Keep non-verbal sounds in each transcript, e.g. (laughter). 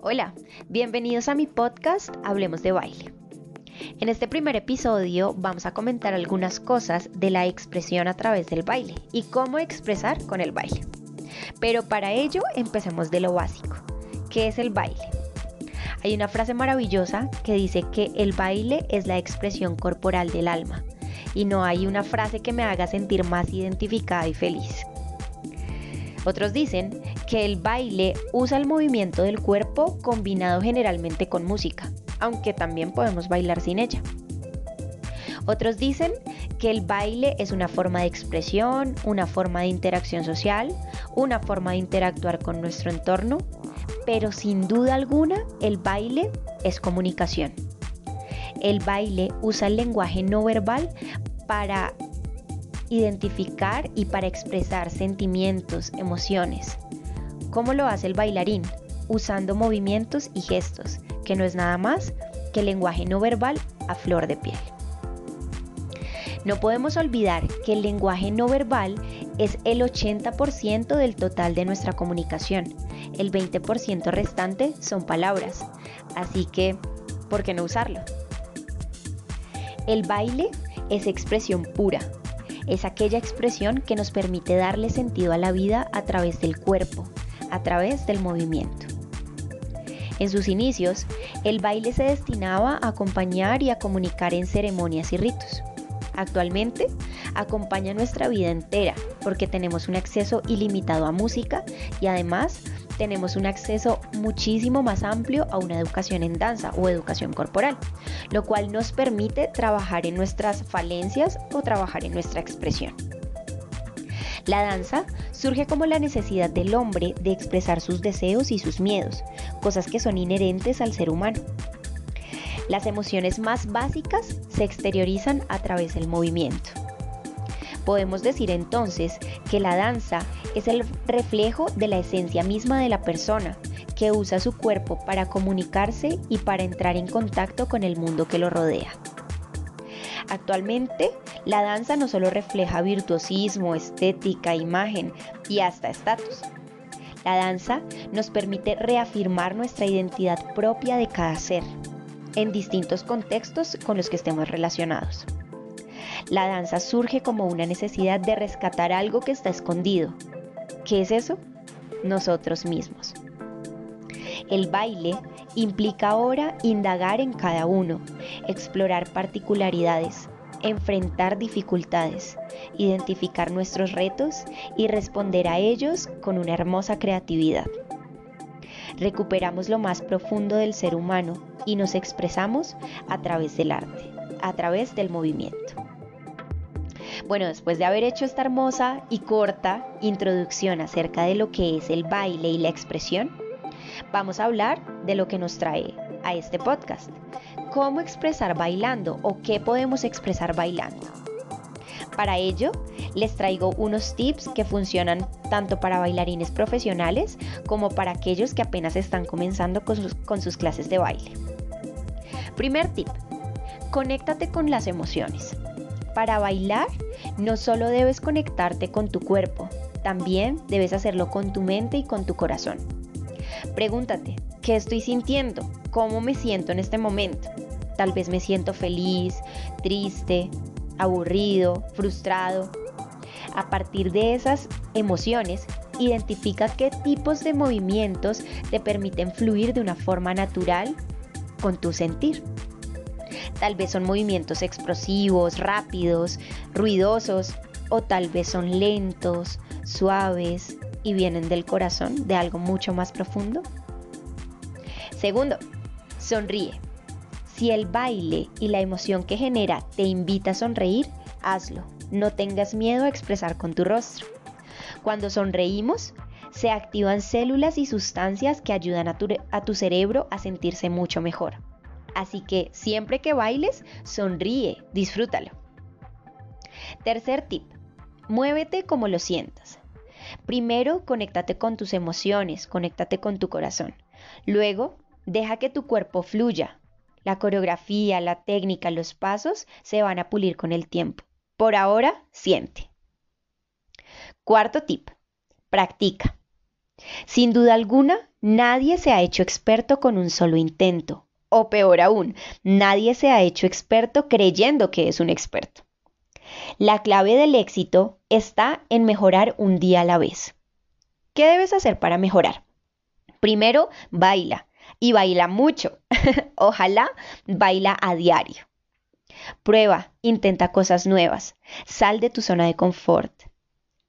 Hola, bienvenidos a mi podcast Hablemos de baile. En este primer episodio vamos a comentar algunas cosas de la expresión a través del baile y cómo expresar con el baile. Pero para ello empecemos de lo básico. ¿Qué es el baile? Hay una frase maravillosa que dice que el baile es la expresión corporal del alma y no hay una frase que me haga sentir más identificada y feliz. Otros dicen que el baile usa el movimiento del cuerpo combinado generalmente con música, aunque también podemos bailar sin ella. Otros dicen que el baile es una forma de expresión, una forma de interacción social, una forma de interactuar con nuestro entorno, pero sin duda alguna el baile es comunicación. El baile usa el lenguaje no verbal para identificar y para expresar sentimientos, emociones. ¿Cómo lo hace el bailarín? Usando movimientos y gestos, que no es nada más que el lenguaje no verbal a flor de piel. No podemos olvidar que el lenguaje no verbal es el 80% del total de nuestra comunicación. El 20% restante son palabras. Así que, ¿por qué no usarlo? El baile es expresión pura, es aquella expresión que nos permite darle sentido a la vida a través del cuerpo, a través del movimiento. En sus inicios, el baile se destinaba a acompañar y a comunicar en ceremonias y ritos. Actualmente, acompaña nuestra vida entera porque tenemos un acceso ilimitado a música y además tenemos un acceso muchísimo más amplio a una educación en danza o educación corporal, lo cual nos permite trabajar en nuestras falencias o trabajar en nuestra expresión. La danza surge como la necesidad del hombre de expresar sus deseos y sus miedos, cosas que son inherentes al ser humano. Las emociones más básicas se exteriorizan a través del movimiento. Podemos decir entonces que la danza es el reflejo de la esencia misma de la persona, que usa su cuerpo para comunicarse y para entrar en contacto con el mundo que lo rodea. Actualmente, la danza no solo refleja virtuosismo, estética, imagen y hasta estatus. La danza nos permite reafirmar nuestra identidad propia de cada ser, en distintos contextos con los que estemos relacionados. La danza surge como una necesidad de rescatar algo que está escondido. ¿Qué es eso? Nosotros mismos. El baile implica ahora indagar en cada uno, explorar particularidades, enfrentar dificultades, identificar nuestros retos y responder a ellos con una hermosa creatividad. Recuperamos lo más profundo del ser humano y nos expresamos a través del arte, a través del movimiento. Bueno, después de haber hecho esta hermosa y corta introducción acerca de lo que es el baile y la expresión, vamos a hablar de lo que nos trae a este podcast. ¿Cómo expresar bailando o qué podemos expresar bailando? Para ello, les traigo unos tips que funcionan tanto para bailarines profesionales como para aquellos que apenas están comenzando con sus, clases de baile. Primer tip, conéctate con las emociones. Para bailar, no solo debes conectarte con tu cuerpo, también debes hacerlo con tu mente y con tu corazón. Pregúntate, ¿qué estoy sintiendo? ¿Cómo me siento en este momento? Tal vez me siento feliz, triste, aburrido, frustrado. A partir de esas emociones, identifica qué tipos de movimientos te permiten fluir de una forma natural con tu sentir. Tal vez son movimientos explosivos, rápidos, ruidosos o tal vez son lentos, suaves y vienen del corazón, de algo mucho más profundo. Segundo, sonríe. Si el baile y la emoción que genera te invita a sonreír, hazlo. No tengas miedo a expresar con tu rostro. Cuando sonreímos, se activan células y sustancias que ayudan a tu, cerebro a sentirse mucho mejor. Así que siempre que bailes, sonríe, disfrútalo. Tercer tip, muévete como lo sientas. Primero, conéctate con tus emociones, conéctate con tu corazón. Luego, deja que tu cuerpo fluya. La coreografía, la técnica, los pasos se van a pulir con el tiempo. Por ahora, siente. Cuarto tip, practica. Sin duda alguna, nadie se ha hecho experto con un solo intento. O peor aún, nadie se ha hecho experto creyendo que es un experto. La clave del éxito está en mejorar un día a la vez. ¿Qué debes hacer para mejorar? Primero, baila y baila mucho. (laughs) Ojalá baila a diario. Prueba, intenta cosas nuevas, sal de tu zona de confort.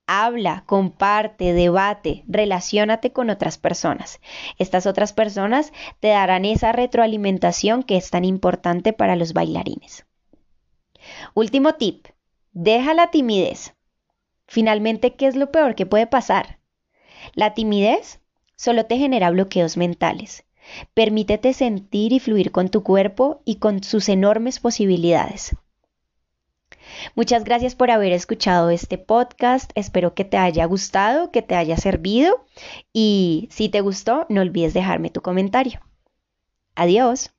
Habla, comparte, debate, relaciónate con otras personas. Estas otras personas te darán esa retroalimentación que es tan importante para los bailarines. Último tip, deja la timidez. Finalmente, ¿qué es lo peor que puede pasar? La timidez solo te genera bloqueos mentales. Permítete sentir y fluir con tu cuerpo y con sus enormes posibilidades. Muchas gracias por haber escuchado este podcast. Espero que te haya gustado, que te haya servido y si te gustó, no olvides dejarme tu comentario. Adiós.